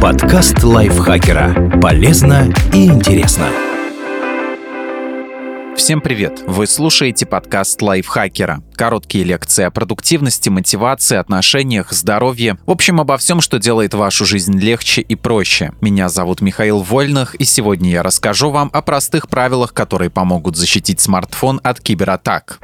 Подкаст лайфхакера. Полезно и интересно. Всем привет! Вы слушаете подкаст лайфхакера. Короткие лекции о продуктивности, мотивации, отношениях, здоровье. В общем, обо всем, что делает вашу жизнь легче и проще. Меня зовут Михаил Вольных, и сегодня я расскажу вам о простых правилах, которые помогут защитить смартфон от кибератак.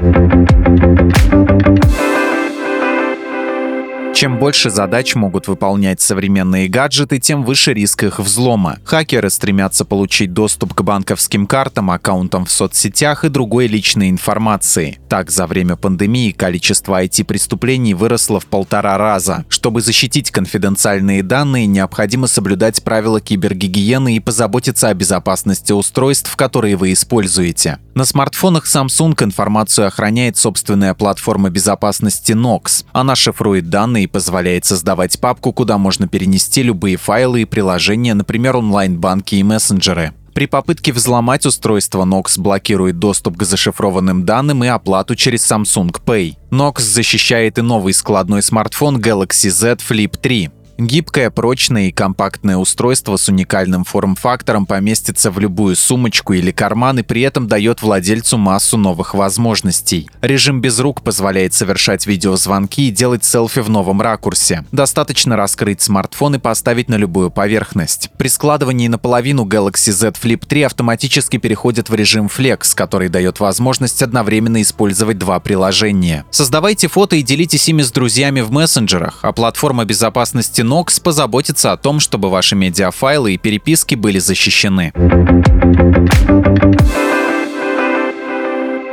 Чем больше задач могут выполнять современные гаджеты, тем выше риск их взлома. Хакеры стремятся получить доступ к банковским картам, аккаунтам в соцсетях и другой личной информации. Так, за время пандемии количество IT-преступлений выросло в полтора раза. Чтобы защитить конфиденциальные данные, необходимо соблюдать правила кибергигиены и позаботиться о безопасности устройств, которые вы используете. На смартфонах Samsung информацию охраняет собственная платформа безопасности Nox. Она шифрует данные и позволяет создавать папку, куда можно перенести любые файлы и приложения, например, онлайн-банки и мессенджеры. При попытке взломать устройство Nox блокирует доступ к зашифрованным данным и оплату через Samsung Pay. Nox защищает и новый складной смартфон Galaxy Z Flip 3. Гибкое, прочное и компактное устройство с уникальным форм-фактором поместится в любую сумочку или карман и при этом дает владельцу массу новых возможностей. Режим без рук позволяет совершать видеозвонки и делать селфи в новом ракурсе. Достаточно раскрыть смартфон и поставить на любую поверхность. При складывании наполовину Galaxy Z Flip 3 автоматически переходит в режим Flex, который дает возможность одновременно использовать два приложения. Создавайте фото и делитесь ими с друзьями в мессенджерах, а платформа безопасности Nox позаботится о том, чтобы ваши медиафайлы и переписки были защищены.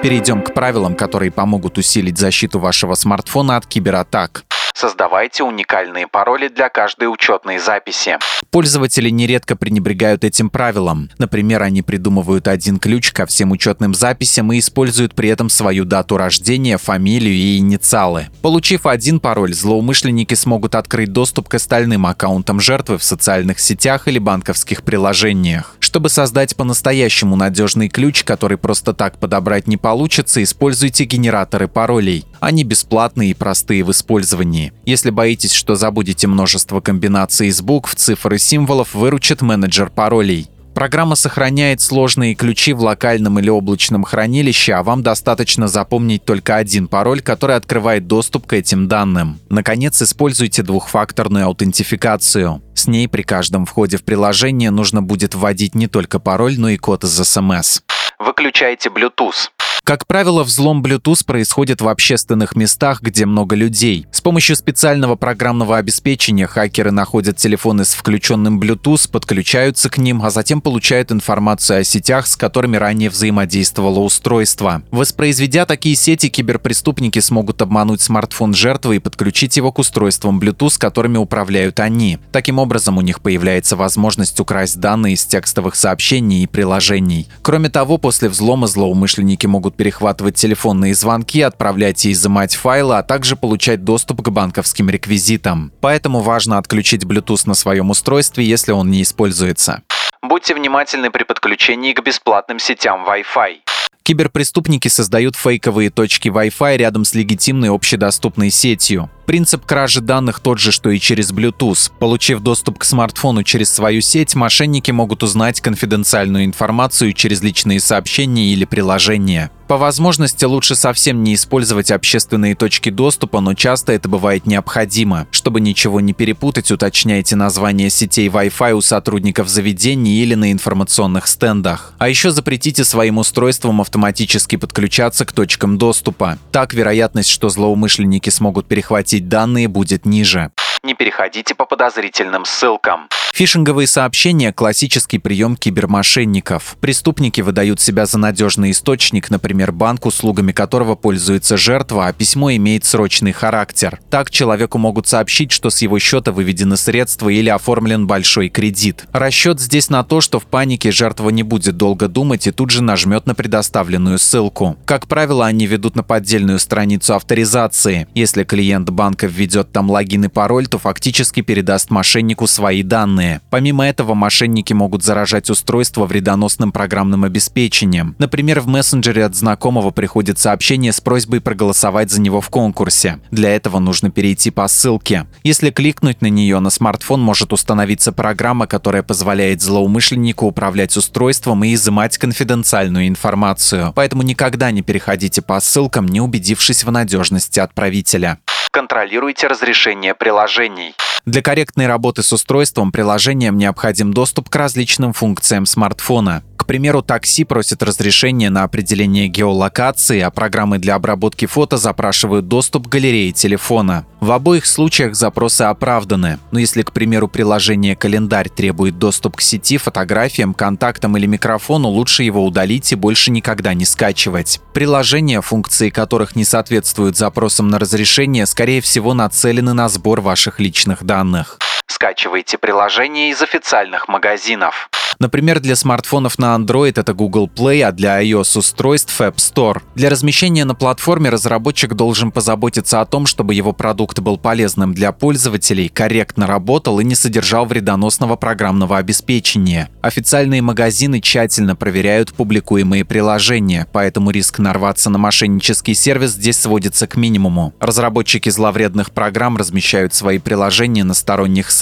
Перейдем к правилам, которые помогут усилить защиту вашего смартфона от кибератак. Создавайте уникальные пароли для каждой учетной записи. Пользователи нередко пренебрегают этим правилом. Например, они придумывают один ключ ко всем учетным записям и используют при этом свою дату рождения, фамилию и инициалы. Получив один пароль, злоумышленники смогут открыть доступ к остальным аккаунтам жертвы в социальных сетях или банковских приложениях. Чтобы создать по-настоящему надежный ключ, который просто так подобрать не получится, используйте генераторы паролей. Они бесплатные и простые в использовании. Если боитесь, что забудете множество комбинаций из букв, цифр и символов, выручит менеджер паролей. Программа сохраняет сложные ключи в локальном или облачном хранилище, а вам достаточно запомнить только один пароль, который открывает доступ к этим данным. Наконец, используйте двухфакторную аутентификацию. С ней при каждом входе в приложение нужно будет вводить не только пароль, но и код из SMS. Выключайте Bluetooth. Как правило, взлом Bluetooth происходит в общественных местах, где много людей. С помощью специального программного обеспечения хакеры находят телефоны с включенным Bluetooth, подключаются к ним, а затем получают информацию о сетях, с которыми ранее взаимодействовало устройство. Воспроизведя такие сети, киберпреступники смогут обмануть смартфон жертвы и подключить его к устройствам Bluetooth, которыми управляют они. Таким образом, у них появляется возможность украсть данные из текстовых сообщений и приложений. Кроме того, после взлома злоумышленники могут могут перехватывать телефонные звонки, отправлять и изымать файлы, а также получать доступ к банковским реквизитам. Поэтому важно отключить Bluetooth на своем устройстве, если он не используется. Будьте внимательны при подключении к бесплатным сетям Wi-Fi. Киберпреступники создают фейковые точки Wi-Fi рядом с легитимной общедоступной сетью. Принцип кражи данных тот же, что и через Bluetooth. Получив доступ к смартфону через свою сеть, мошенники могут узнать конфиденциальную информацию через личные сообщения или приложения. По возможности лучше совсем не использовать общественные точки доступа, но часто это бывает необходимо. Чтобы ничего не перепутать, уточняйте название сетей Wi-Fi у сотрудников заведений или на информационных стендах. А еще запретите своим устройствам автоматически подключаться к точкам доступа. Так вероятность, что злоумышленники смогут перехватить получить данные будет ниже. Не переходите по подозрительным ссылкам. Фишинговые сообщения – классический прием кибермошенников. Преступники выдают себя за надежный источник, например, банк, услугами которого пользуется жертва, а письмо имеет срочный характер. Так человеку могут сообщить, что с его счета выведены средства или оформлен большой кредит. Расчет здесь на то, что в панике жертва не будет долго думать и тут же нажмет на предоставленную ссылку. Как правило, они ведут на поддельную страницу авторизации. Если клиент банка введет там логин и пароль, то фактически передаст мошеннику свои данные. Помимо этого, мошенники могут заражать устройство вредоносным программным обеспечением. Например, в мессенджере от знакомого приходит сообщение с просьбой проголосовать за него в конкурсе. Для этого нужно перейти по ссылке. Если кликнуть на нее, на смартфон может установиться программа, которая позволяет злоумышленнику управлять устройством и изымать конфиденциальную информацию. Поэтому никогда не переходите по ссылкам, не убедившись в надежности отправителя. Контролируйте разрешение приложений. Для корректной работы с устройством приложением необходим доступ к различным функциям смартфона примеру, такси просит разрешение на определение геолокации, а программы для обработки фото запрашивают доступ к галерее телефона. В обоих случаях запросы оправданы, но если, к примеру, приложение «Календарь» требует доступ к сети, фотографиям, контактам или микрофону, лучше его удалить и больше никогда не скачивать. Приложения, функции которых не соответствуют запросам на разрешение, скорее всего нацелены на сбор ваших личных данных. Скачивайте приложение из официальных магазинов. Например, для смартфонов на Android это Google Play, а для iOS-устройств App Store. Для размещения на платформе разработчик должен позаботиться о том, чтобы его продукт был полезным для пользователей, корректно работал и не содержал вредоносного программного обеспечения. Официальные магазины тщательно проверяют публикуемые приложения, поэтому риск нарваться на мошеннический сервис здесь сводится к минимуму. Разработчики зловредных программ размещают свои приложения на сторонних сайтах.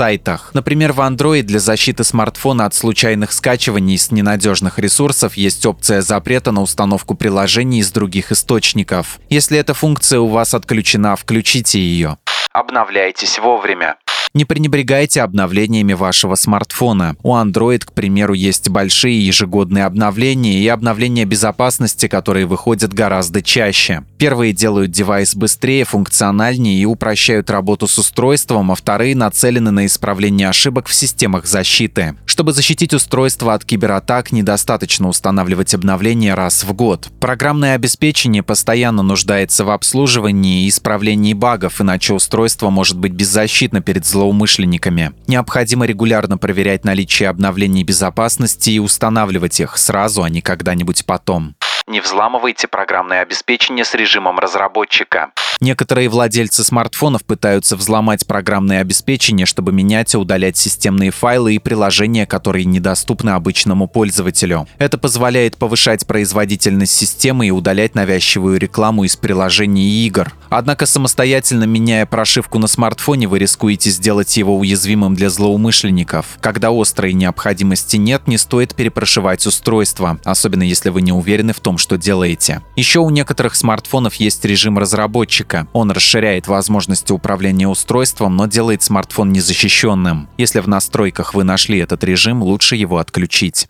Например, в Android для защиты смартфона от случайных скачиваний с ненадежных ресурсов есть опция запрета на установку приложений из других источников. Если эта функция у вас отключена, включите ее. Обновляйтесь вовремя. Не пренебрегайте обновлениями вашего смартфона. У Android, к примеру, есть большие ежегодные обновления и обновления безопасности, которые выходят гораздо чаще. Первые делают девайс быстрее, функциональнее и упрощают работу с устройством, а вторые нацелены на исправление ошибок в системах защиты. Чтобы защитить устройство от кибератак, недостаточно устанавливать обновления раз в год. Программное обеспечение постоянно нуждается в обслуживании и исправлении багов, иначе устройство может быть беззащитно перед злоумышленниками злоумышленниками. Необходимо регулярно проверять наличие обновлений безопасности и устанавливать их сразу, а не когда-нибудь потом. Не взламывайте программное обеспечение с режимом разработчика. Некоторые владельцы смартфонов пытаются взломать программное обеспечение, чтобы менять и удалять системные файлы и приложения, которые недоступны обычному пользователю. Это позволяет повышать производительность системы и удалять навязчивую рекламу из приложений и игр. Однако самостоятельно меняя прошивку на смартфоне, вы рискуете сделать его уязвимым для злоумышленников. Когда острой необходимости нет, не стоит перепрошивать устройство, особенно если вы не уверены в том, что делаете. Еще у некоторых смартфонов есть режим разработчика, разработчика. Он расширяет возможности управления устройством, но делает смартфон незащищенным. Если в настройках вы нашли этот режим, лучше его отключить.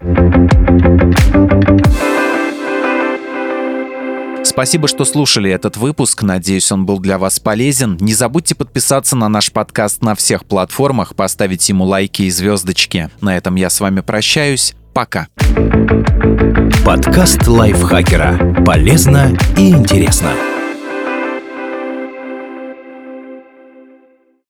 Спасибо, что слушали этот выпуск. Надеюсь, он был для вас полезен. Не забудьте подписаться на наш подкаст на всех платформах, поставить ему лайки и звездочки. На этом я с вами прощаюсь. Пока. Подкаст лайфхакера. Полезно и интересно.